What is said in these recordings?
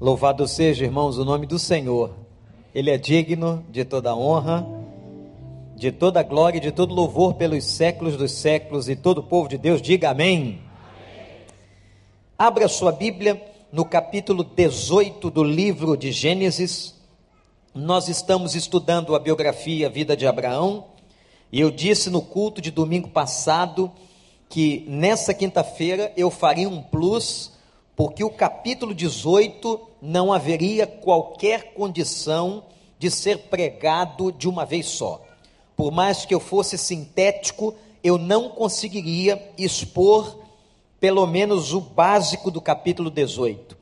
Louvado seja, irmãos, o nome do Senhor. Ele é digno de toda honra, de toda glória e de todo louvor pelos séculos dos séculos. E todo o povo de Deus diga amém. Abra sua Bíblia no capítulo 18 do livro de Gênesis. Nós estamos estudando a biografia, a vida de Abraão. E eu disse no culto de domingo passado que nessa quinta-feira eu faria um plus, porque o capítulo 18 não haveria qualquer condição de ser pregado de uma vez só. Por mais que eu fosse sintético, eu não conseguiria expor pelo menos o básico do capítulo 18.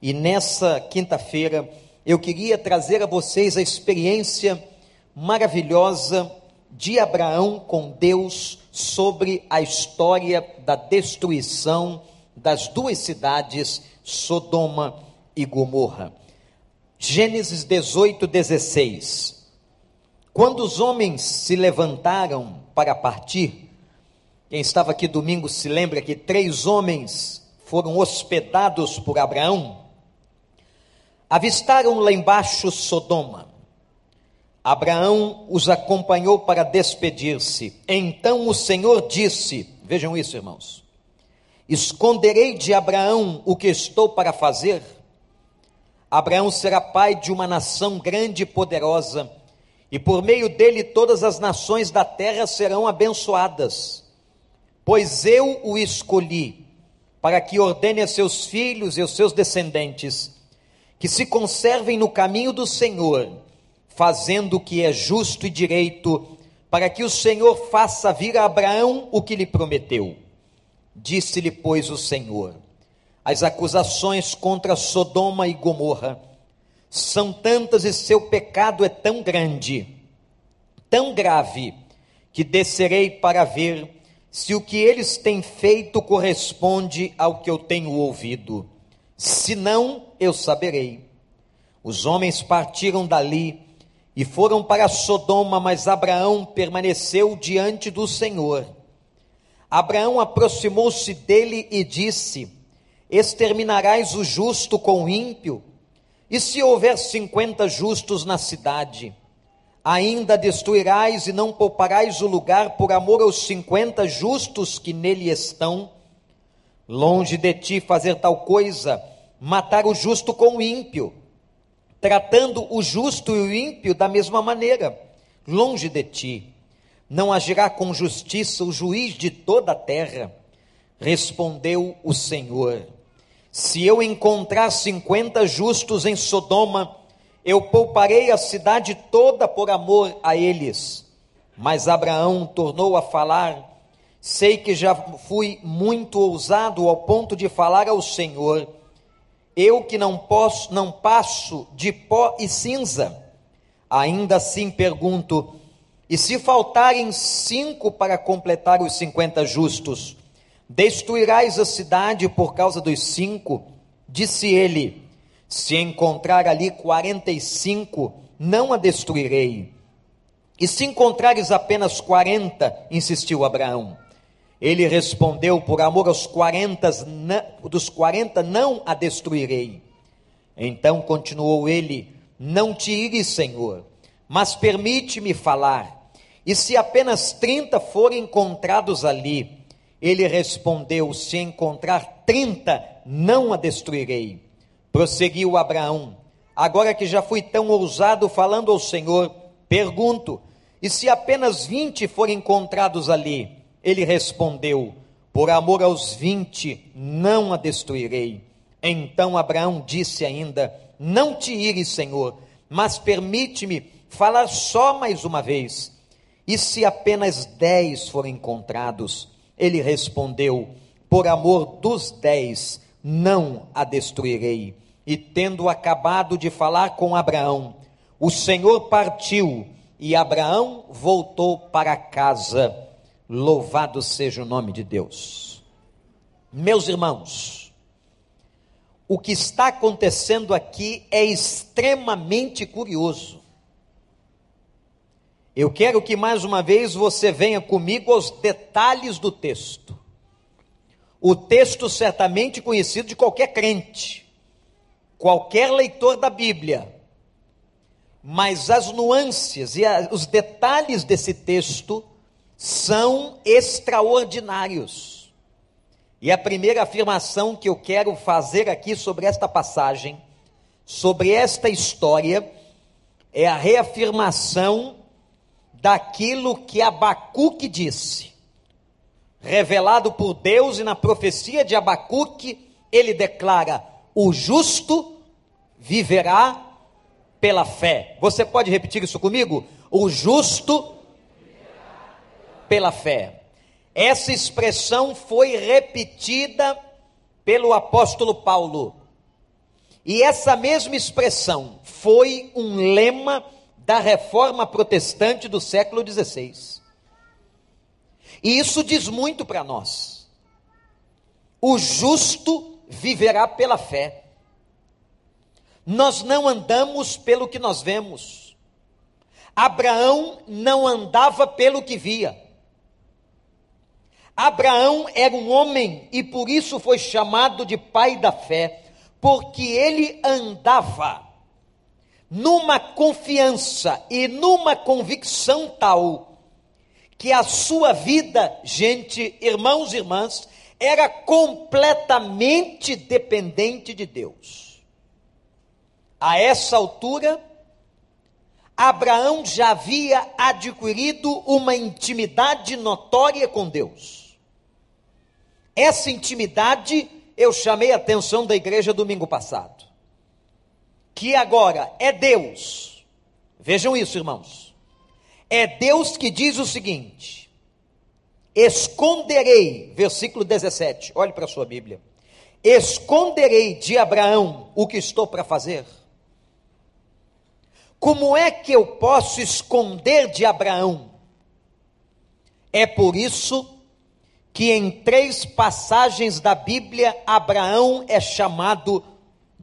E nessa quinta-feira eu queria trazer a vocês a experiência maravilhosa de Abraão com Deus sobre a história da destruição das duas cidades, Sodoma e Gomorra. Gênesis 18, 16. Quando os homens se levantaram para partir, quem estava aqui domingo se lembra que três homens foram hospedados por Abraão, avistaram lá embaixo Sodoma. Abraão os acompanhou para despedir-se. Então o Senhor disse: Vejam isso, irmãos. Esconderei de Abraão o que estou para fazer? Abraão será pai de uma nação grande e poderosa, e por meio dele todas as nações da terra serão abençoadas. Pois eu o escolhi para que ordene a seus filhos e aos seus descendentes que se conservem no caminho do Senhor, fazendo o que é justo e direito, para que o Senhor faça vir a Abraão o que lhe prometeu. Disse-lhe, pois, o Senhor: as acusações contra Sodoma e Gomorra são tantas e seu pecado é tão grande, tão grave, que descerei para ver se o que eles têm feito corresponde ao que eu tenho ouvido. Se não, eu saberei. Os homens partiram dali e foram para Sodoma, mas Abraão permaneceu diante do Senhor. Abraão aproximou-se dele e disse: exterminarás o justo com o ímpio? E se houver cinquenta justos na cidade, ainda destruirás e não pouparás o lugar por amor aos cinquenta justos que nele estão? Longe de ti fazer tal coisa, matar o justo com o ímpio, tratando o justo e o ímpio da mesma maneira. Longe de ti, não agirá com justiça o juiz de toda a terra. Respondeu o Senhor: se eu encontrar cinquenta justos em Sodoma, eu pouparei a cidade toda por amor a eles. Mas Abraão tornou a falar: Sei que já fui muito ousado ao ponto de falar ao Senhor. Eu que não posso, não passo de pó e cinza. Ainda assim pergunto: e se faltarem cinco para completar os cinquenta justos? Destruirás a cidade por causa dos cinco? Disse ele: Se encontrar ali quarenta e cinco, não a destruirei. E se encontrares apenas quarenta, insistiu Abraão. Ele respondeu: Por amor aos quarenta, dos quarenta não a destruirei. Então continuou ele: Não te ires, Senhor, mas permite-me falar. E se apenas trinta forem encontrados ali, ele respondeu: Se encontrar trinta, não a destruirei. Prosseguiu Abraão: Agora que já fui tão ousado falando ao Senhor, pergunto: E se apenas vinte forem encontrados ali? Ele respondeu: Por amor aos vinte, não a destruirei. Então Abraão disse ainda: Não te ires, Senhor, mas permite-me falar só mais uma vez. E se apenas dez forem encontrados? Ele respondeu: Por amor dos dez, não a destruirei. E tendo acabado de falar com Abraão, o Senhor partiu e Abraão voltou para casa. Louvado seja o nome de Deus. Meus irmãos, o que está acontecendo aqui é extremamente curioso. Eu quero que mais uma vez você venha comigo aos detalhes do texto. O texto certamente conhecido de qualquer crente. qualquer leitor da Bíblia, mas as nuances e a, os detalhes desse texto são extraordinários. E a primeira afirmação que eu quero fazer aqui sobre esta passagem, sobre esta história, é a reafirmação daquilo que Abacuque disse. Revelado por Deus e na profecia de Abacuque, ele declara: o justo viverá pela fé. Você pode repetir isso comigo? O justo pela fé. Essa expressão foi repetida pelo apóstolo Paulo. E essa mesma expressão foi um lema da reforma protestante do século XVI. E isso diz muito para nós. O justo viverá pela fé. Nós não andamos pelo que nós vemos. Abraão não andava pelo que via. Abraão era um homem e por isso foi chamado de pai da fé, porque ele andava numa confiança e numa convicção tal que a sua vida, gente, irmãos e irmãs, era completamente dependente de Deus. A essa altura, Abraão já havia adquirido uma intimidade notória com Deus. Essa intimidade eu chamei a atenção da igreja domingo passado. Que agora é Deus. Vejam isso, irmãos. É Deus que diz o seguinte: Esconderei, versículo 17, olhe para a sua Bíblia. Esconderei de Abraão o que estou para fazer. Como é que eu posso esconder de Abraão? É por isso que em três passagens da Bíblia Abraão é chamado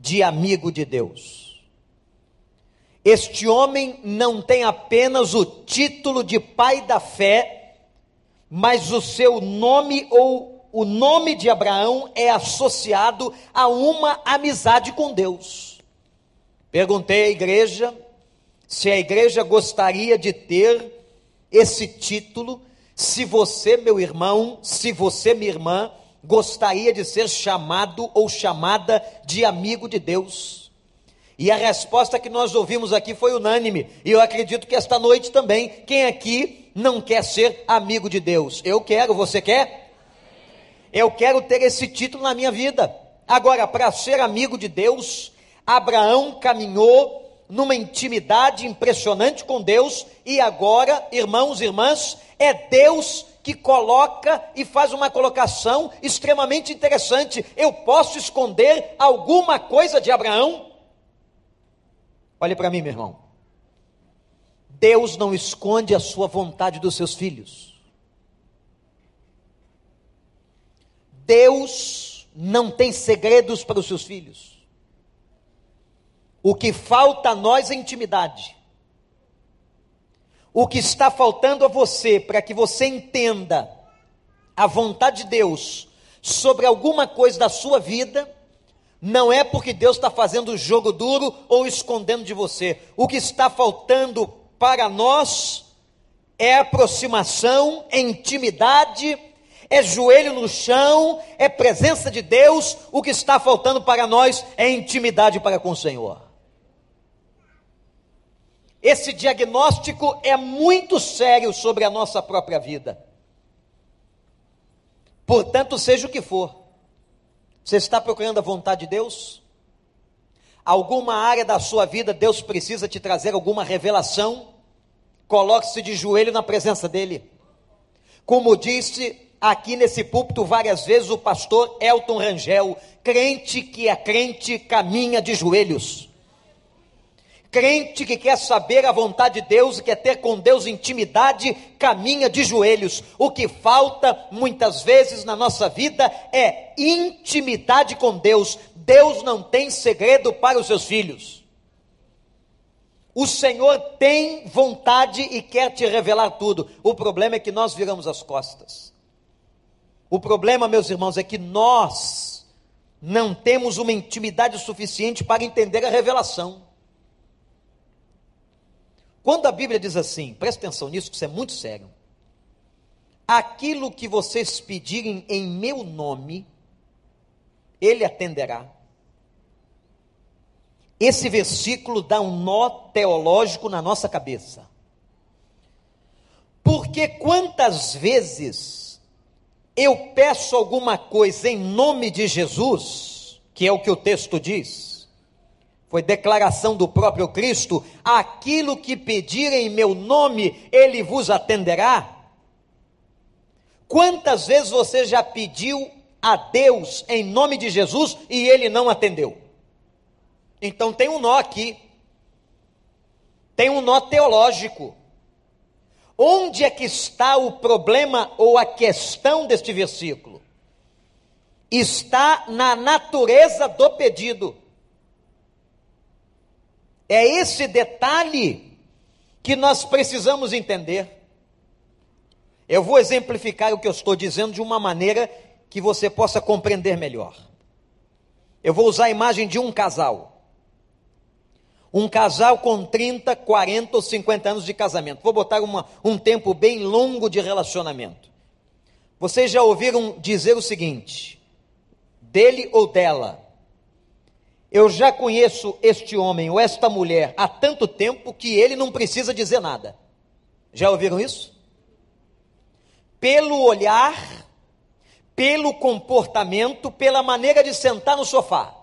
de amigo de Deus. Este homem não tem apenas o título de pai da fé, mas o seu nome ou o nome de Abraão é associado a uma amizade com Deus. Perguntei à igreja se a igreja gostaria de ter esse título, se você, meu irmão, se você, minha irmã, gostaria de ser chamado ou chamada de amigo de Deus. E a resposta que nós ouvimos aqui foi unânime, e eu acredito que esta noite também, quem aqui não quer ser amigo de Deus. Eu quero, você quer? Eu quero ter esse título na minha vida. Agora, para ser amigo de Deus, Abraão caminhou numa intimidade impressionante com Deus, e agora, irmãos e irmãs, é Deus que coloca e faz uma colocação extremamente interessante. Eu posso esconder alguma coisa de Abraão? Olhe para mim, meu irmão. Deus não esconde a sua vontade dos seus filhos. Deus não tem segredos para os seus filhos. O que falta a nós é intimidade. O que está faltando a você para que você entenda a vontade de Deus sobre alguma coisa da sua vida, não é porque Deus está fazendo jogo duro ou escondendo de você. O que está faltando para nós é aproximação, é intimidade, é joelho no chão, é presença de Deus. O que está faltando para nós é intimidade para com o Senhor. Esse diagnóstico é muito sério sobre a nossa própria vida. Portanto, seja o que for, você está procurando a vontade de Deus? alguma área da sua vida Deus precisa te trazer alguma revelação, coloque-se de joelho na presença dEle. Como disse aqui nesse púlpito várias vezes o pastor Elton Rangel, crente que é crente caminha de joelhos. Crente que quer saber a vontade de Deus e quer ter com Deus intimidade, caminha de joelhos. O que falta muitas vezes na nossa vida é intimidade com Deus. Deus não tem segredo para os seus filhos. O Senhor tem vontade e quer te revelar tudo. O problema é que nós viramos as costas. O problema, meus irmãos, é que nós não temos uma intimidade suficiente para entender a revelação. Quando a Bíblia diz assim, presta atenção nisso, que isso é muito sério. Aquilo que vocês pedirem em meu nome, ele atenderá. Esse versículo dá um nó teológico na nossa cabeça. Porque quantas vezes eu peço alguma coisa em nome de Jesus, que é o que o texto diz, foi declaração do próprio Cristo: aquilo que pedirem em meu nome, ele vos atenderá. Quantas vezes você já pediu a Deus em nome de Jesus e ele não atendeu? Então tem um nó aqui. Tem um nó teológico. Onde é que está o problema ou a questão deste versículo? Está na natureza do pedido. É esse detalhe que nós precisamos entender. Eu vou exemplificar o que eu estou dizendo de uma maneira que você possa compreender melhor. Eu vou usar a imagem de um casal. Um casal com 30, 40 ou 50 anos de casamento. Vou botar uma, um tempo bem longo de relacionamento. Vocês já ouviram dizer o seguinte: dele ou dela, eu já conheço este homem ou esta mulher há tanto tempo que ele não precisa dizer nada. Já ouviram isso? Pelo olhar, pelo comportamento, pela maneira de sentar no sofá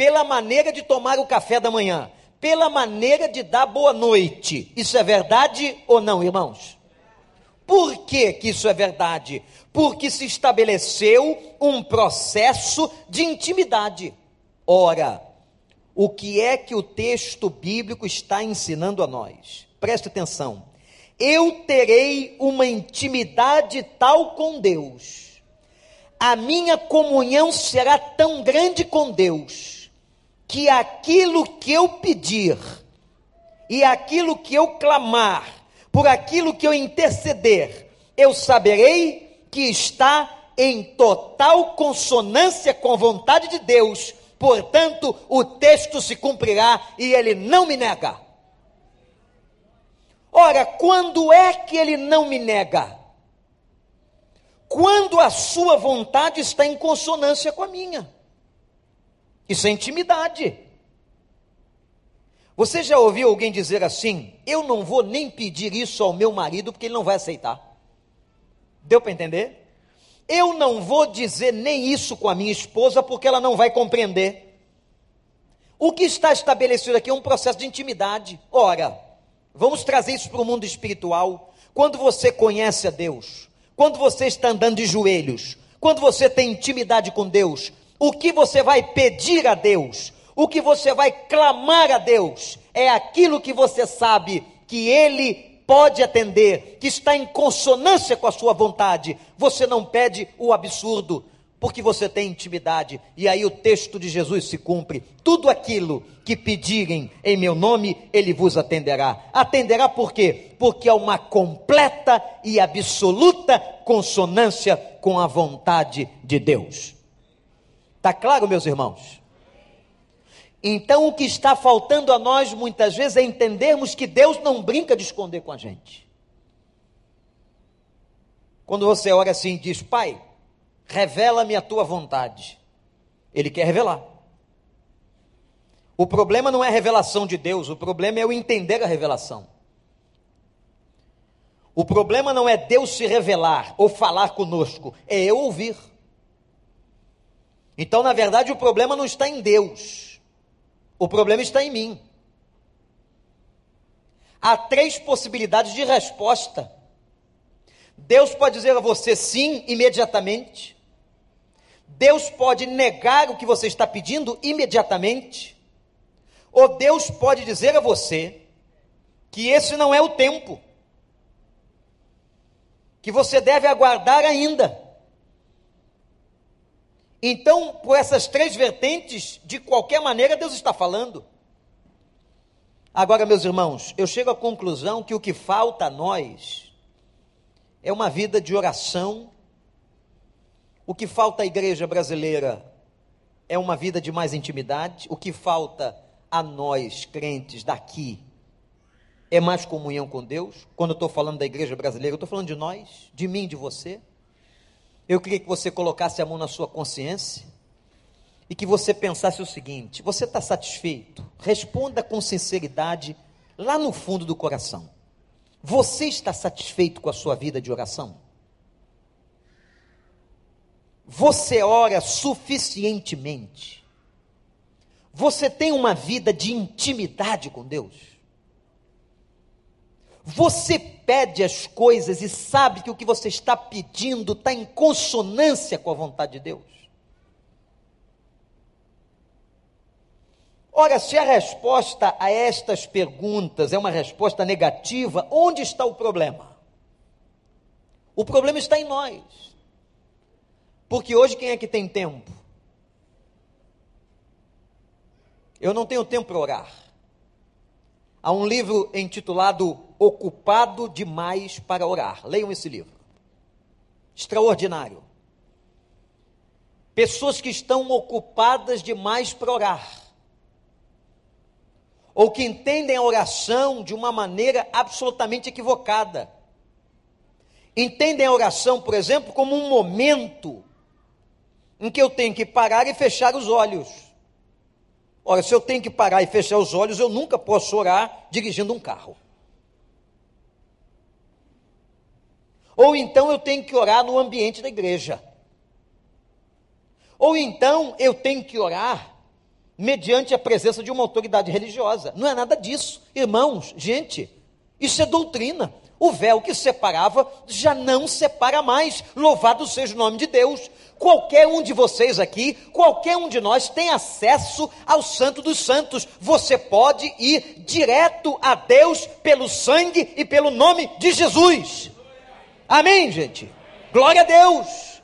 pela maneira de tomar o café da manhã, pela maneira de dar boa noite. Isso é verdade ou não, irmãos? Por que, que isso é verdade? Porque se estabeleceu um processo de intimidade. Ora, o que é que o texto bíblico está ensinando a nós? Preste atenção. Eu terei uma intimidade tal com Deus, a minha comunhão será tão grande com Deus, que aquilo que eu pedir e aquilo que eu clamar, por aquilo que eu interceder, eu saberei que está em total consonância com a vontade de Deus, portanto, o texto se cumprirá e ele não me nega. Ora, quando é que ele não me nega? Quando a sua vontade está em consonância com a minha. Isso é intimidade. Você já ouviu alguém dizer assim: Eu não vou nem pedir isso ao meu marido porque ele não vai aceitar? Deu para entender? Eu não vou dizer nem isso com a minha esposa porque ela não vai compreender. O que está estabelecido aqui é um processo de intimidade. Ora, vamos trazer isso para o mundo espiritual. Quando você conhece a Deus, quando você está andando de joelhos, quando você tem intimidade com Deus, o que você vai pedir a Deus, o que você vai clamar a Deus, é aquilo que você sabe que Ele pode atender, que está em consonância com a sua vontade. Você não pede o absurdo, porque você tem intimidade. E aí o texto de Jesus se cumpre. Tudo aquilo que pedirem em meu nome, ele vos atenderá. Atenderá por quê? Porque há uma completa e absoluta consonância com a vontade de Deus. Está claro, meus irmãos? Então, o que está faltando a nós muitas vezes é entendermos que Deus não brinca de esconder com a gente. Quando você ora assim e diz, Pai, revela-me a tua vontade, Ele quer revelar. O problema não é a revelação de Deus, o problema é o entender a revelação. O problema não é Deus se revelar ou falar conosco, é eu ouvir. Então, na verdade, o problema não está em Deus, o problema está em mim. Há três possibilidades de resposta. Deus pode dizer a você sim imediatamente. Deus pode negar o que você está pedindo imediatamente. Ou Deus pode dizer a você que esse não é o tempo, que você deve aguardar ainda. Então, por essas três vertentes, de qualquer maneira, Deus está falando. Agora, meus irmãos, eu chego à conclusão que o que falta a nós é uma vida de oração, O que falta à igreja brasileira é uma vida de mais intimidade. O que falta a nós, crentes daqui, é mais comunhão com Deus. Quando eu estou falando da igreja brasileira, eu estou falando de nós, de mim, de você. Eu queria que você colocasse a mão na sua consciência e que você pensasse o seguinte: você está satisfeito? Responda com sinceridade, lá no fundo do coração. Você está satisfeito com a sua vida de oração? Você ora suficientemente? Você tem uma vida de intimidade com Deus? Você pede as coisas e sabe que o que você está pedindo está em consonância com a vontade de Deus? Ora, se a resposta a estas perguntas é uma resposta negativa, onde está o problema? O problema está em nós. Porque hoje quem é que tem tempo? Eu não tenho tempo para orar. Há um livro intitulado Ocupado Demais para Orar. Leiam esse livro. Extraordinário. Pessoas que estão ocupadas demais para orar. Ou que entendem a oração de uma maneira absolutamente equivocada. Entendem a oração, por exemplo, como um momento em que eu tenho que parar e fechar os olhos. Ora, se eu tenho que parar e fechar os olhos, eu nunca posso orar dirigindo um carro. Ou então eu tenho que orar no ambiente da igreja. Ou então eu tenho que orar mediante a presença de uma autoridade religiosa. Não é nada disso. Irmãos, gente, isso é doutrina. O véu que separava já não separa mais. Louvado seja o nome de Deus. Qualquer um de vocês aqui, qualquer um de nós tem acesso ao Santo dos Santos. Você pode ir direto a Deus pelo sangue e pelo nome de Jesus. Amém, gente? Glória a Deus.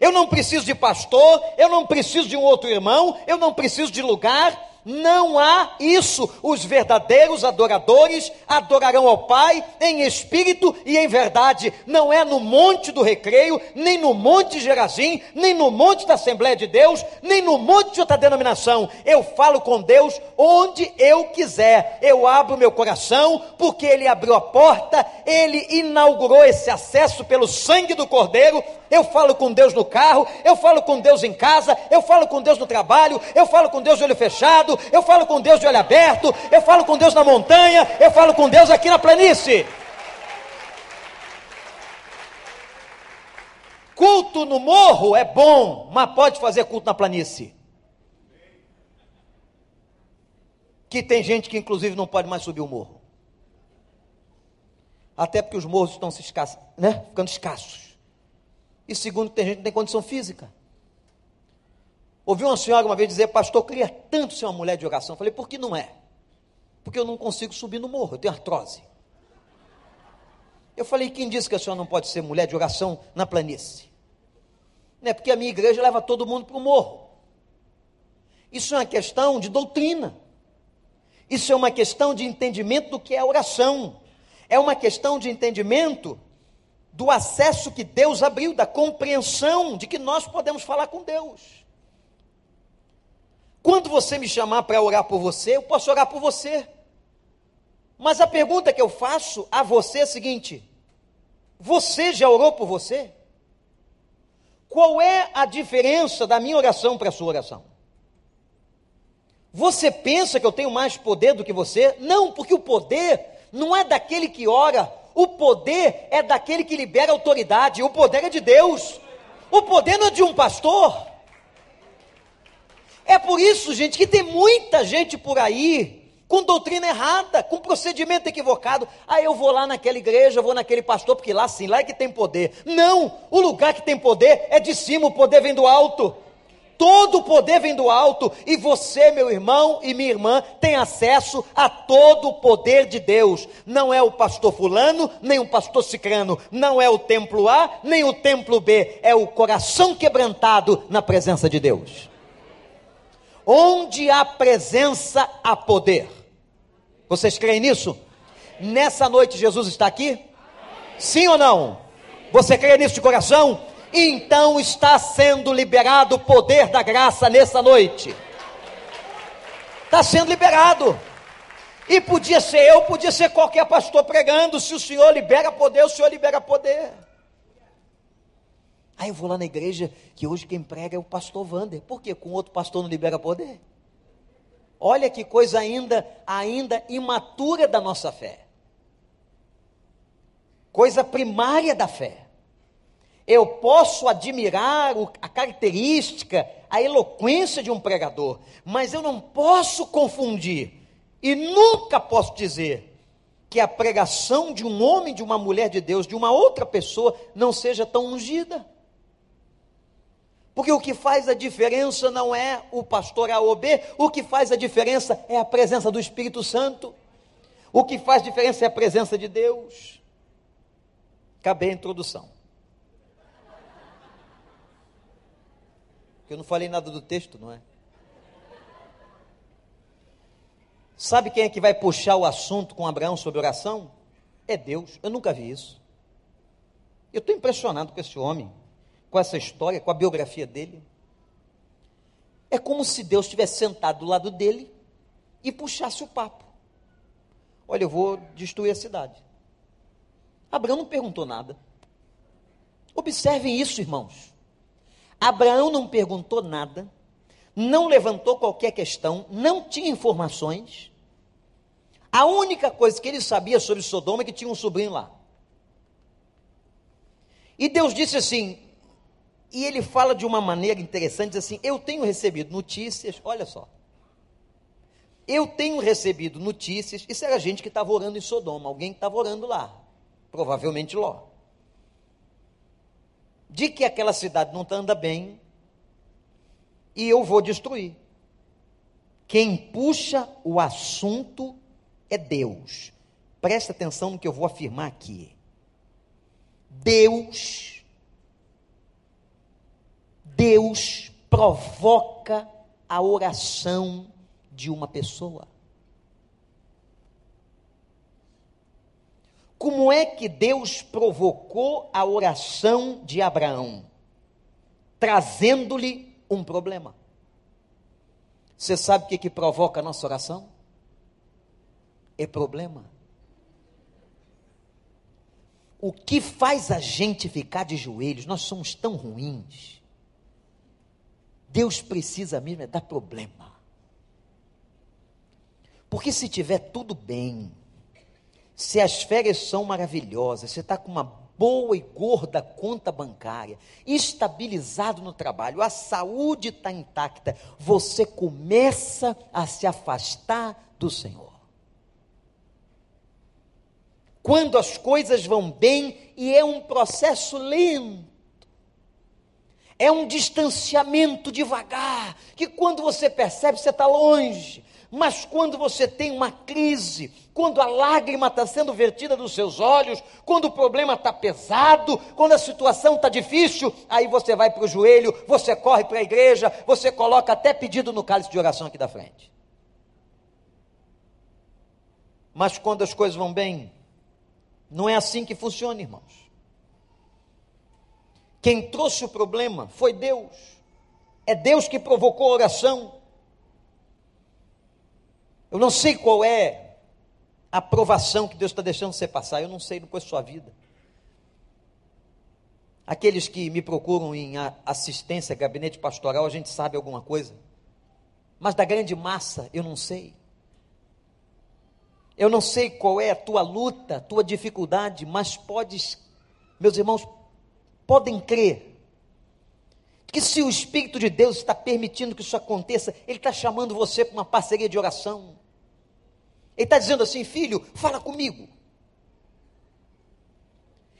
Eu não preciso de pastor, eu não preciso de um outro irmão, eu não preciso de lugar, não há isso. Os verdadeiros adoradores adorarão ao Pai em espírito e em verdade. Não é no monte do recreio, nem no monte Gerazim, nem no monte da Assembleia de Deus, nem no monte de outra denominação. Eu falo com Deus onde eu quiser. Eu abro meu coração, porque Ele abriu a porta, Ele inaugurou esse acesso pelo sangue do Cordeiro. Eu falo com Deus no carro, eu falo com Deus em casa, eu falo com Deus no trabalho, eu falo com Deus de olho fechado, eu falo com Deus de olho aberto, eu falo com Deus na montanha, eu falo com Deus aqui na planície. Culto no morro é bom, mas pode fazer culto na planície. Que tem gente que inclusive não pode mais subir o morro. Até porque os morros estão se escassos, né? ficando escassos. E segundo, tem gente que não tem condição física. Ouvi uma senhora uma vez dizer, pastor, eu queria tanto ser uma mulher de oração. Eu falei, por que não é? Porque eu não consigo subir no morro, eu tenho artrose. Eu falei, quem disse que a senhora não pode ser mulher de oração na planície? Não é porque a minha igreja leva todo mundo para o morro. Isso é uma questão de doutrina. Isso é uma questão de entendimento do que é oração. É uma questão de entendimento do acesso que Deus abriu, da compreensão de que nós podemos falar com Deus. Quando você me chamar para orar por você, eu posso orar por você. Mas a pergunta que eu faço a você é a seguinte: você já orou por você? Qual é a diferença da minha oração para a sua oração? Você pensa que eu tenho mais poder do que você? Não, porque o poder não é daquele que ora, o poder é daquele que libera autoridade, o poder é de Deus. O poder não é de um pastor, é por isso, gente, que tem muita gente por aí com doutrina errada, com procedimento equivocado. Ah, eu vou lá naquela igreja, vou naquele pastor, porque lá sim, lá é que tem poder. Não, o lugar que tem poder é de cima, o poder vem do alto. Todo o poder vem do alto, e você, meu irmão e minha irmã, tem acesso a todo o poder de Deus. Não é o pastor fulano, nem o pastor cicrano, não é o templo A, nem o templo B, é o coração quebrantado na presença de Deus. Onde há presença, há poder. Vocês creem nisso? Nessa noite Jesus está aqui? Sim ou não? Você crê nisso de coração? Então está sendo liberado o poder da graça nessa noite. Está sendo liberado. E podia ser eu, podia ser qualquer pastor pregando. Se o Senhor libera poder, o Senhor libera poder. Aí eu vou lá na igreja, que hoje quem prega é o pastor Wander. Por quê? Com outro pastor não libera poder? Olha que coisa ainda, ainda imatura da nossa fé. Coisa primária da fé. Eu posso admirar a característica, a eloquência de um pregador, mas eu não posso confundir e nunca posso dizer que a pregação de um homem, de uma mulher de Deus, de uma outra pessoa, não seja tão ungida. Porque o que faz a diferença não é o pastor A ou B, o que faz a diferença é a presença do Espírito Santo. O que faz diferença é a presença de Deus. Acabei a introdução. Porque eu não falei nada do texto, não é? Sabe quem é que vai puxar o assunto com Abraão sobre oração? É Deus. Eu nunca vi isso. Eu estou impressionado com esse homem com essa história, com a biografia dele. É como se Deus tivesse sentado do lado dele e puxasse o papo. Olha, eu vou destruir a cidade. Abraão não perguntou nada. Observem isso, irmãos. Abraão não perguntou nada, não levantou qualquer questão, não tinha informações. A única coisa que ele sabia sobre Sodoma é que tinha um sobrinho lá. E Deus disse assim: e ele fala de uma maneira interessante, diz assim: Eu tenho recebido notícias, olha só. Eu tenho recebido notícias, isso era gente que estava orando em Sodoma, alguém que estava orando lá, provavelmente Ló. De que aquela cidade não anda bem e eu vou destruir. Quem puxa o assunto é Deus. Presta atenção no que eu vou afirmar aqui. Deus Deus provoca a oração de uma pessoa. Como é que Deus provocou a oração de Abraão? Trazendo-lhe um problema. Você sabe o que, que provoca a nossa oração? É problema. O que faz a gente ficar de joelhos? Nós somos tão ruins Deus precisa mesmo é dar problema. Porque se tiver tudo bem, se as férias são maravilhosas, você está com uma boa e gorda conta bancária, estabilizado no trabalho, a saúde está intacta, você começa a se afastar do Senhor. Quando as coisas vão bem e é um processo lento, é um distanciamento devagar, que quando você percebe, você está longe. Mas quando você tem uma crise, quando a lágrima está sendo vertida dos seus olhos, quando o problema está pesado, quando a situação está difícil, aí você vai para o joelho, você corre para a igreja, você coloca até pedido no cálice de oração aqui da frente. Mas quando as coisas vão bem, não é assim que funciona, irmãos. Quem trouxe o problema foi Deus. É Deus que provocou a oração. Eu não sei qual é a aprovação que Deus está deixando você passar, eu não sei com a sua vida. Aqueles que me procuram em assistência, gabinete pastoral, a gente sabe alguma coisa. Mas da grande massa, eu não sei. Eu não sei qual é a tua luta, a tua dificuldade, mas podes, meus irmãos, podem crer que se o Espírito de Deus está permitindo que isso aconteça, Ele está chamando você para uma parceria de oração. Ele está dizendo assim, filho, fala comigo.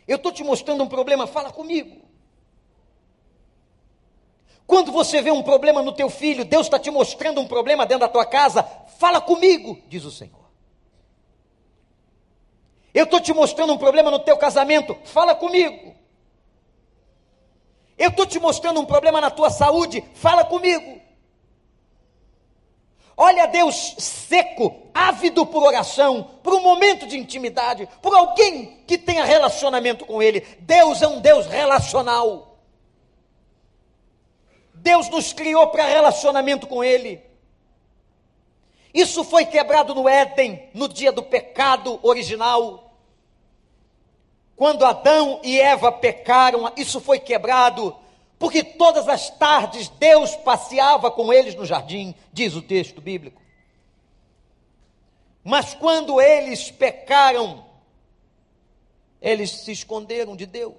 Eu estou te mostrando um problema, fala comigo. Quando você vê um problema no teu filho, Deus está te mostrando um problema dentro da tua casa, fala comigo, diz o Senhor. Eu estou te mostrando um problema no teu casamento, fala comigo. Eu estou te mostrando um problema na tua saúde, fala comigo. Olha Deus seco, ávido por oração, por um momento de intimidade, por alguém que tenha relacionamento com Ele. Deus é um Deus relacional. Deus nos criou para relacionamento com Ele. Isso foi quebrado no Éden, no dia do pecado original. Quando Adão e Eva pecaram, isso foi quebrado, porque todas as tardes Deus passeava com eles no jardim, diz o texto bíblico. Mas quando eles pecaram, eles se esconderam de Deus.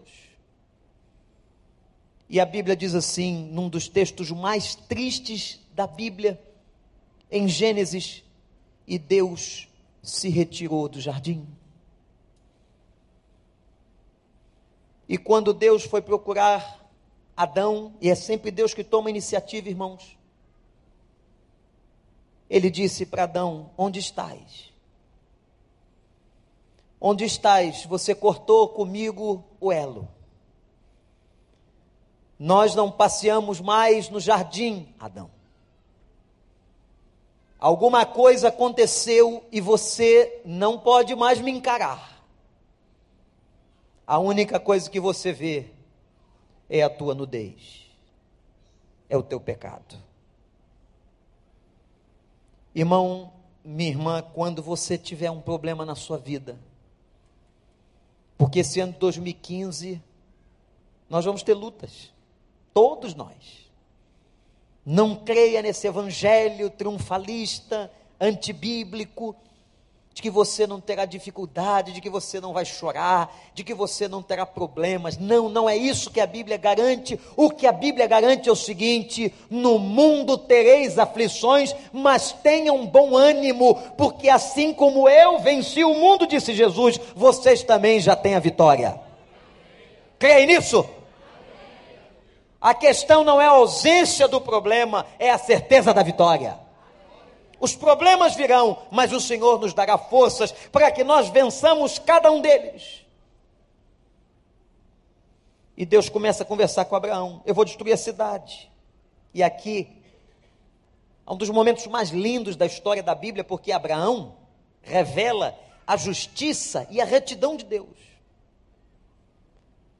E a Bíblia diz assim, num dos textos mais tristes da Bíblia, em Gênesis, e Deus se retirou do jardim. E quando Deus foi procurar Adão, e é sempre Deus que toma iniciativa, irmãos, ele disse para Adão: Onde estás? Onde estás? Você cortou comigo o elo. Nós não passeamos mais no jardim, Adão. Alguma coisa aconteceu e você não pode mais me encarar. A única coisa que você vê é a tua nudez, é o teu pecado. Irmão, minha irmã, quando você tiver um problema na sua vida, porque esse ano de 2015 nós vamos ter lutas, todos nós. Não creia nesse evangelho triunfalista, antibíblico, de que você não terá dificuldade, de que você não vai chorar, de que você não terá problemas. Não, não é isso que a Bíblia garante. O que a Bíblia garante é o seguinte: no mundo tereis aflições, mas tenham bom ânimo, porque assim como eu venci o mundo, disse Jesus, vocês também já têm a vitória. Creia nisso? A questão não é a ausência do problema, é a certeza da vitória. Os problemas virão, mas o Senhor nos dará forças para que nós vençamos cada um deles. E Deus começa a conversar com Abraão: Eu vou destruir a cidade. E aqui, é um dos momentos mais lindos da história da Bíblia, porque Abraão revela a justiça e a retidão de Deus.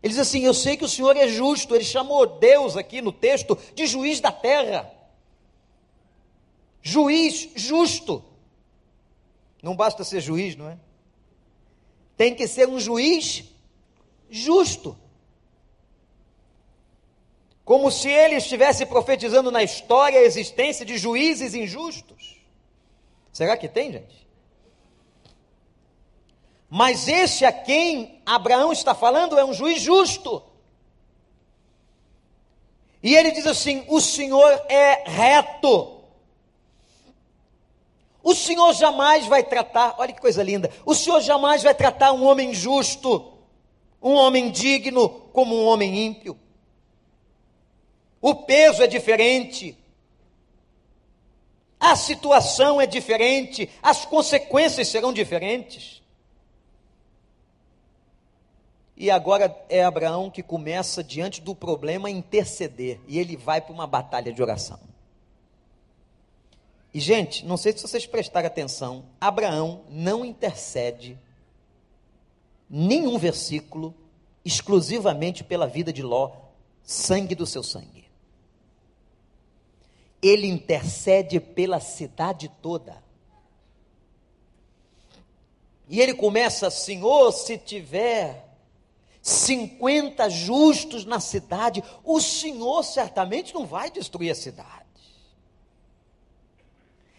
Ele diz assim: Eu sei que o Senhor é justo. Ele chamou Deus aqui no texto de juiz da terra. Juiz justo. Não basta ser juiz, não é? Tem que ser um juiz justo. Como se ele estivesse profetizando na história a existência de juízes injustos. Será que tem, gente? Mas esse a quem Abraão está falando é um juiz justo. E ele diz assim: o Senhor é reto. O Senhor jamais vai tratar, olha que coisa linda, o Senhor jamais vai tratar um homem justo, um homem digno, como um homem ímpio. O peso é diferente, a situação é diferente, as consequências serão diferentes. E agora é Abraão que começa, diante do problema, a interceder. E ele vai para uma batalha de oração. E, gente, não sei se vocês prestaram atenção, Abraão não intercede nenhum versículo exclusivamente pela vida de Ló, sangue do seu sangue. Ele intercede pela cidade toda. E ele começa, Senhor, se tiver 50 justos na cidade, o Senhor certamente não vai destruir a cidade.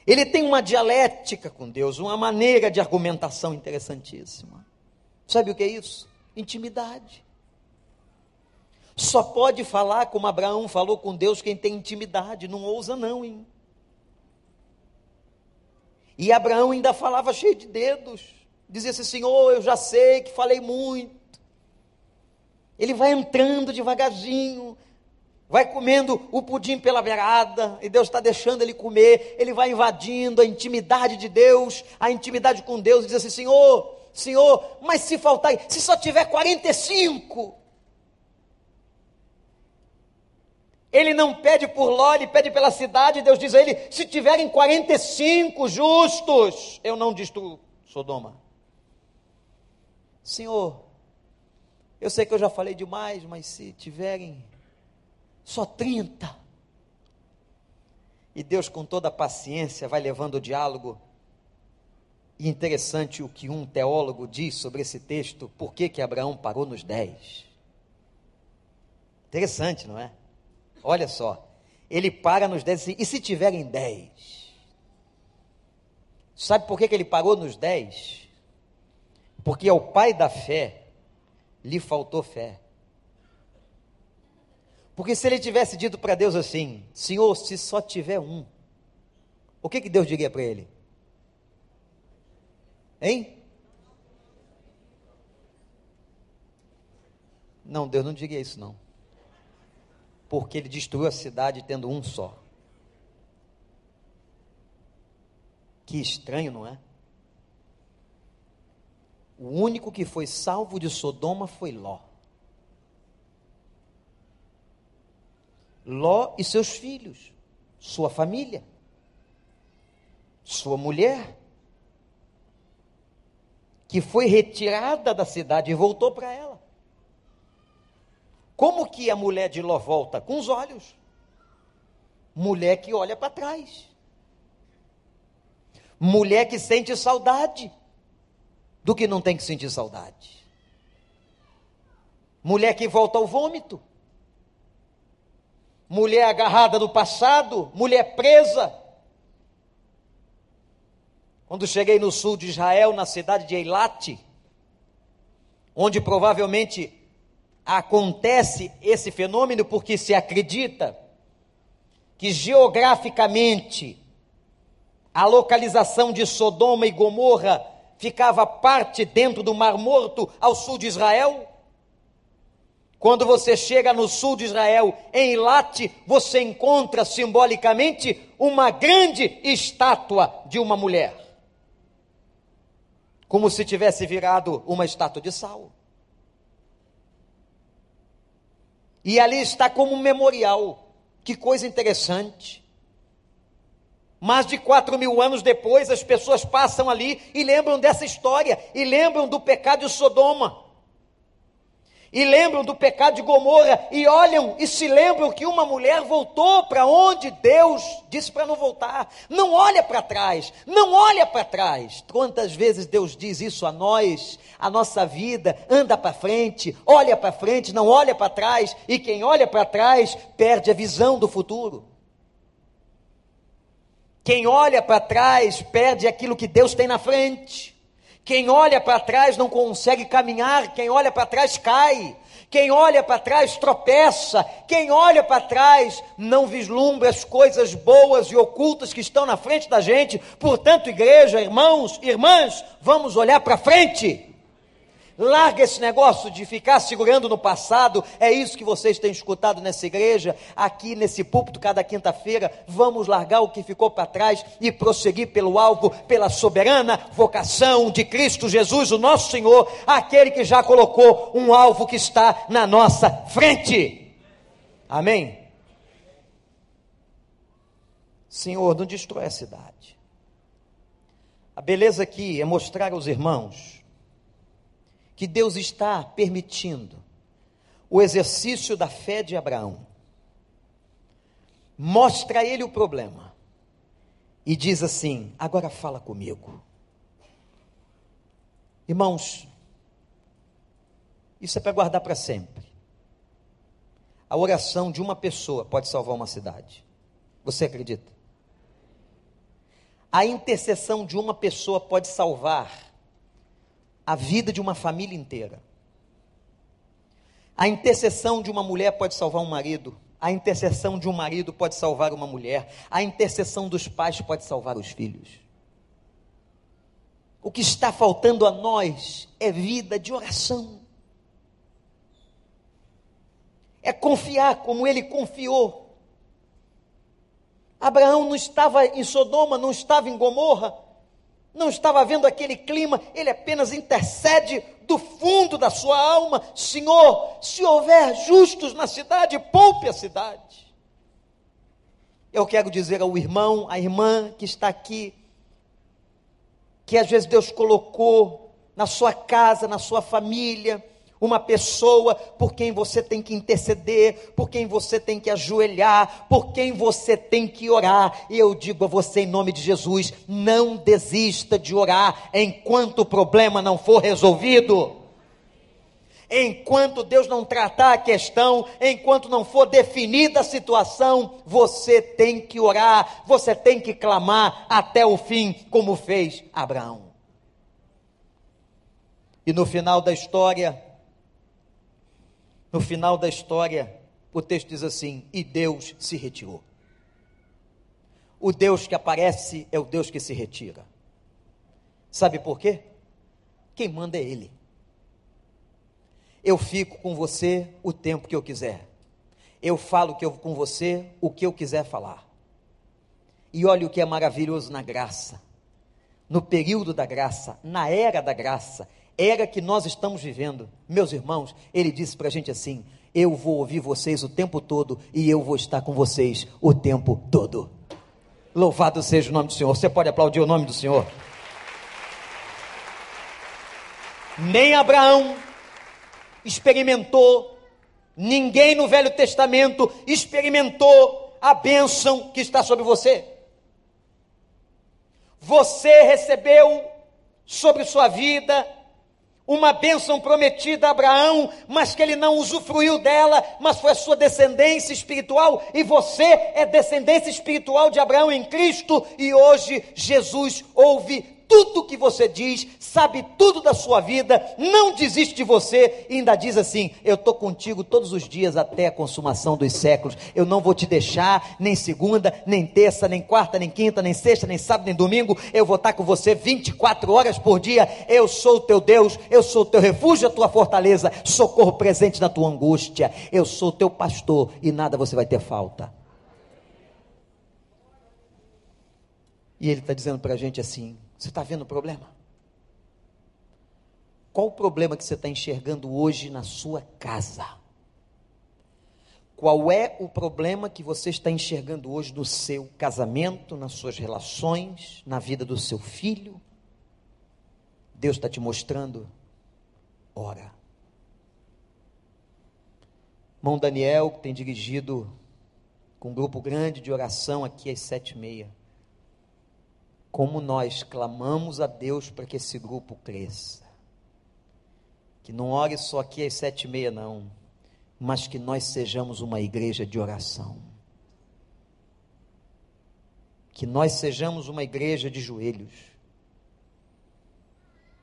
Ele tem uma dialética com Deus, uma maneira de argumentação interessantíssima. Sabe o que é isso? Intimidade. Só pode falar como Abraão falou com Deus quem tem intimidade, não ousa não, hein? E Abraão ainda falava cheio de dedos. Dizia assim: Senhor, eu já sei que falei muito. Ele vai entrando devagarzinho, vai comendo o pudim pela beirada, e Deus está deixando ele comer, ele vai invadindo a intimidade de Deus, a intimidade com Deus, e diz assim: Senhor, Senhor, mas se faltar, se só tiver 45. Ele não pede por Ló, ele pede pela cidade, Deus diz a ele: se tiverem 45 justos, eu não destruo Sodoma. Senhor, eu sei que eu já falei demais, mas se tiverem só 30, E Deus, com toda a paciência, vai levando o diálogo. E interessante o que um teólogo diz sobre esse texto, por que, que Abraão parou nos dez. Interessante, não é? Olha só, ele para nos dez, e se tiverem dez? Sabe por que, que ele parou nos dez? Porque ao pai da fé lhe faltou fé. Porque se ele tivesse dito para Deus assim: Senhor, se só tiver um, o que, que Deus diria para ele? Hein? Não, Deus não diria isso não. Porque ele destruiu a cidade tendo um só. Que estranho, não é? O único que foi salvo de Sodoma foi Ló. Ló e seus filhos, sua família, sua mulher, que foi retirada da cidade e voltou para ela. Como que a mulher de Ló volta? Com os olhos. Mulher que olha para trás. Mulher que sente saudade do que não tem que sentir saudade. Mulher que volta ao vômito mulher agarrada no passado, mulher presa. Quando cheguei no sul de Israel, na cidade de Eilat, onde provavelmente acontece esse fenômeno, porque se acredita que geograficamente a localização de Sodoma e Gomorra ficava parte dentro do Mar Morto ao sul de Israel. Quando você chega no sul de Israel, em Ilate, você encontra simbolicamente uma grande estátua de uma mulher. Como se tivesse virado uma estátua de sal. E ali está como um memorial. Que coisa interessante. Mais de quatro mil anos depois, as pessoas passam ali e lembram dessa história, e lembram do pecado de Sodoma e lembram do pecado de Gomorra e olham e se lembram que uma mulher voltou para onde Deus disse para não voltar. Não olha para trás, não olha para trás. Quantas vezes Deus diz isso a nós? A nossa vida anda para frente, olha para frente, não olha para trás, e quem olha para trás perde a visão do futuro. Quem olha para trás perde aquilo que Deus tem na frente. Quem olha para trás não consegue caminhar, quem olha para trás cai. Quem olha para trás tropeça, quem olha para trás não vislumbra as coisas boas e ocultas que estão na frente da gente. Portanto, igreja, irmãos, irmãs, vamos olhar para frente. Larga esse negócio de ficar segurando no passado. É isso que vocês têm escutado nessa igreja, aqui nesse púlpito, cada quinta-feira. Vamos largar o que ficou para trás e prosseguir pelo alvo, pela soberana vocação de Cristo Jesus, o nosso Senhor, aquele que já colocou um alvo que está na nossa frente. Amém? Senhor, não destrói a cidade. A beleza aqui é mostrar aos irmãos que Deus está permitindo o exercício da fé de Abraão. Mostra a ele o problema e diz assim: agora fala comigo. Irmãos, isso é para guardar para sempre. A oração de uma pessoa pode salvar uma cidade. Você acredita? A intercessão de uma pessoa pode salvar a vida de uma família inteira. A intercessão de uma mulher pode salvar um marido. A intercessão de um marido pode salvar uma mulher. A intercessão dos pais pode salvar os filhos. O que está faltando a nós é vida de oração. É confiar como ele confiou. Abraão não estava em Sodoma, não estava em Gomorra, não estava vendo aquele clima, ele apenas intercede do fundo da sua alma: Senhor, se houver justos na cidade, poupe a cidade. Eu quero dizer ao irmão, à irmã que está aqui, que às vezes Deus colocou na sua casa, na sua família, uma pessoa por quem você tem que interceder, por quem você tem que ajoelhar, por quem você tem que orar. E eu digo a você, em nome de Jesus, não desista de orar enquanto o problema não for resolvido. Enquanto Deus não tratar a questão, enquanto não for definida a situação, você tem que orar, você tem que clamar até o fim, como fez Abraão. E no final da história, no final da história, o texto diz assim: e Deus se retirou. O Deus que aparece é o Deus que se retira. Sabe por quê? Quem manda é Ele. Eu fico com você o tempo que eu quiser. Eu falo que eu, com você o que eu quiser falar. E olha o que é maravilhoso na graça. No período da graça, na era da graça, era que nós estamos vivendo. Meus irmãos, ele disse para a gente assim: Eu vou ouvir vocês o tempo todo e eu vou estar com vocês o tempo todo. Louvado seja o nome do Senhor. Você pode aplaudir o nome do Senhor? Nem Abraão experimentou, ninguém no Velho Testamento experimentou a bênção que está sobre você. Você recebeu sobre sua vida uma bênção prometida a Abraão, mas que ele não usufruiu dela, mas foi a sua descendência espiritual, e você é descendência espiritual de Abraão em Cristo, e hoje Jesus ouve tudo que você diz, sabe tudo da sua vida, não desiste de você e ainda diz assim: Eu estou contigo todos os dias até a consumação dos séculos. Eu não vou te deixar nem segunda, nem terça, nem quarta, nem quinta, nem sexta, nem sábado, nem domingo. Eu vou estar com você 24 horas por dia. Eu sou o teu Deus, eu sou o teu refúgio, a tua fortaleza, socorro presente na tua angústia. Eu sou o teu pastor e nada você vai ter falta. E ele está dizendo para a gente assim: você está vendo o problema? Qual o problema que você está enxergando hoje na sua casa? Qual é o problema que você está enxergando hoje no seu casamento, nas suas relações, na vida do seu filho? Deus está te mostrando? Ora. Mão Daniel, que tem dirigido com um grupo grande de oração aqui às sete e meia como nós clamamos a Deus para que esse grupo cresça. Que não ore só aqui às sete e meia, não, mas que nós sejamos uma igreja de oração. Que nós sejamos uma igreja de joelhos.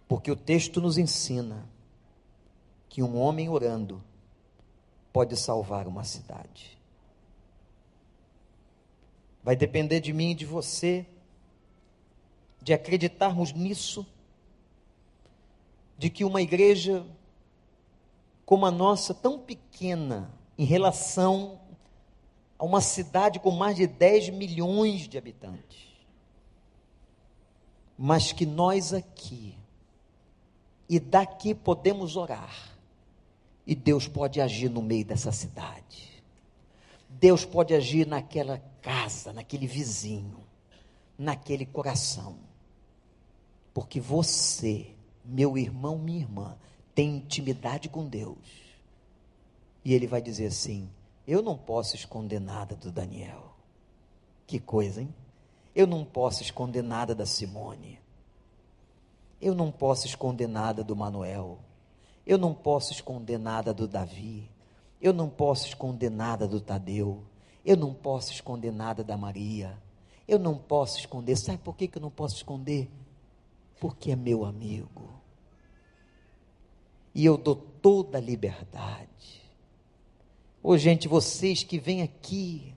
Porque o texto nos ensina que um homem orando pode salvar uma cidade. Vai depender de mim e de você de acreditarmos nisso, de que uma igreja como a nossa, tão pequena em relação a uma cidade com mais de 10 milhões de habitantes, mas que nós aqui e daqui podemos orar, e Deus pode agir no meio dessa cidade. Deus pode agir naquela casa, naquele vizinho, naquele coração. Porque você, meu irmão, minha irmã, tem intimidade com Deus. E ele vai dizer assim: Eu não posso esconder nada do Daniel. Que coisa, hein? Eu não posso esconder nada da Simone. Eu não posso esconder nada do Manuel. Eu não posso esconder nada do Davi. Eu não posso esconder nada do Tadeu. Eu não posso esconder nada da Maria. Eu não posso esconder. Sabe por que, que eu não posso esconder? Porque é meu amigo. E eu dou toda a liberdade. Ô gente, vocês que vêm aqui,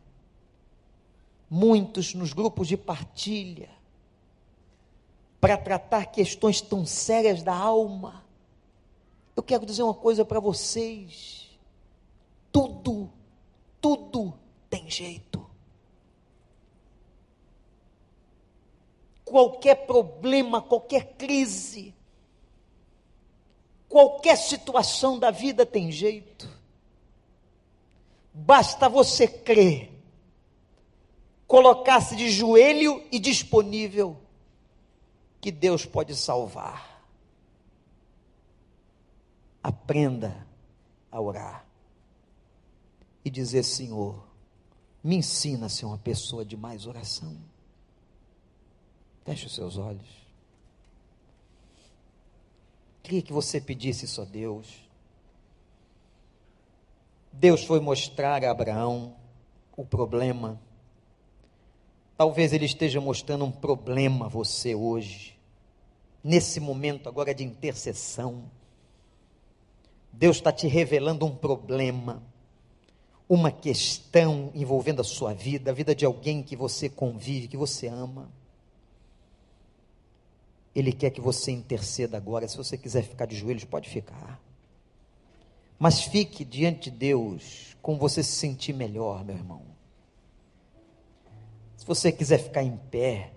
muitos nos grupos de partilha, para tratar questões tão sérias da alma, eu quero dizer uma coisa para vocês: tudo, tudo tem jeito. Qualquer problema, qualquer crise, qualquer situação da vida tem jeito. Basta você crer, colocar-se de joelho e disponível, que Deus pode salvar. aprenda a orar e dizer: Senhor, me ensina a ser uma pessoa de mais oração. Feche os seus olhos. Queria que você pedisse isso a Deus. Deus foi mostrar a Abraão o problema. Talvez ele esteja mostrando um problema a você hoje, nesse momento agora de intercessão. Deus está te revelando um problema, uma questão envolvendo a sua vida, a vida de alguém que você convive, que você ama. Ele quer que você interceda agora. Se você quiser ficar de joelhos, pode ficar. Mas fique diante de Deus como você se sentir melhor, meu irmão. Se você quiser ficar em pé,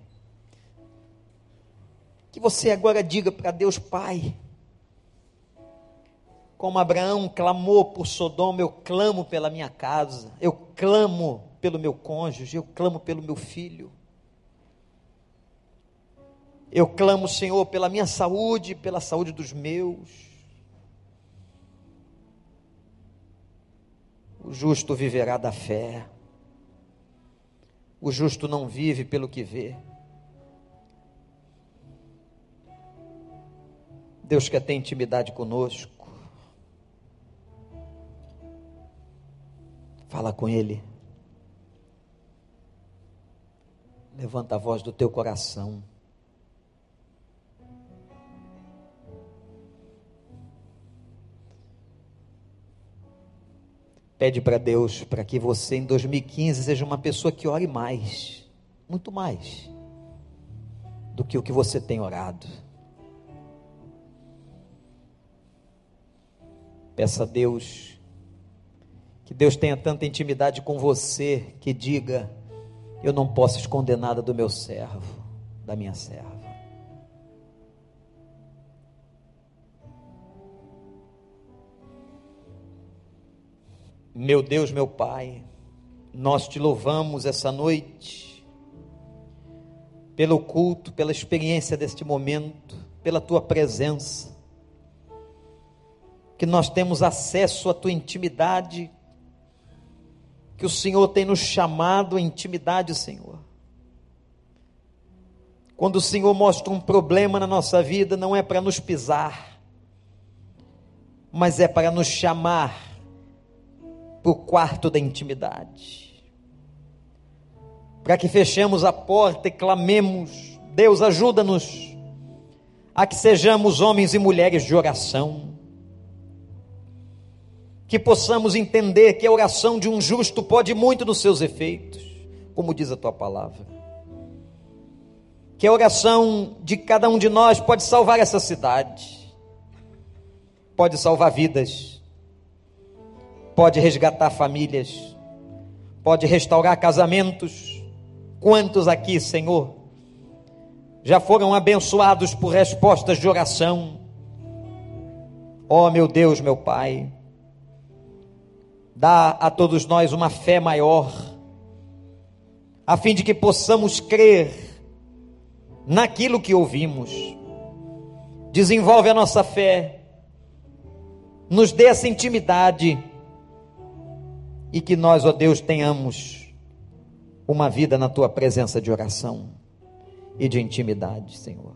que você agora diga para Deus, Pai, como Abraão clamou por Sodoma, eu clamo pela minha casa, eu clamo pelo meu cônjuge, eu clamo pelo meu filho. Eu clamo, Senhor, pela minha saúde, pela saúde dos meus. O justo viverá da fé. O justo não vive pelo que vê. Deus quer ter intimidade conosco. Fala com Ele. Levanta a voz do teu coração. Pede para Deus para que você em 2015 seja uma pessoa que ore mais, muito mais, do que o que você tem orado. Peça a Deus que Deus tenha tanta intimidade com você que diga: Eu não posso esconder nada do meu servo, da minha serva. Meu Deus, meu Pai, nós te louvamos essa noite, pelo culto, pela experiência deste momento, pela tua presença, que nós temos acesso à tua intimidade que o Senhor tem nos chamado à intimidade, Senhor. Quando o Senhor mostra um problema na nossa vida, não é para nos pisar, mas é para nos chamar para o quarto da intimidade. Para que fechemos a porta e clamemos: Deus, ajuda-nos a que sejamos homens e mulheres de oração que possamos entender que a oração de um justo pode muito nos seus efeitos, como diz a tua palavra. Que a oração de cada um de nós pode salvar essa cidade, pode salvar vidas, pode resgatar famílias, pode restaurar casamentos. Quantos aqui, Senhor, já foram abençoados por respostas de oração? Ó oh, meu Deus, meu Pai dá a todos nós uma fé maior, a fim de que possamos crer naquilo que ouvimos. Desenvolve a nossa fé, nos dê essa intimidade e que nós, ó Deus, tenhamos uma vida na tua presença de oração e de intimidade, Senhor.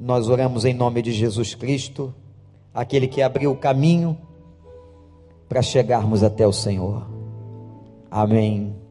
Nós oramos em nome de Jesus Cristo, aquele que abriu o caminho para chegarmos até o Senhor. Amém.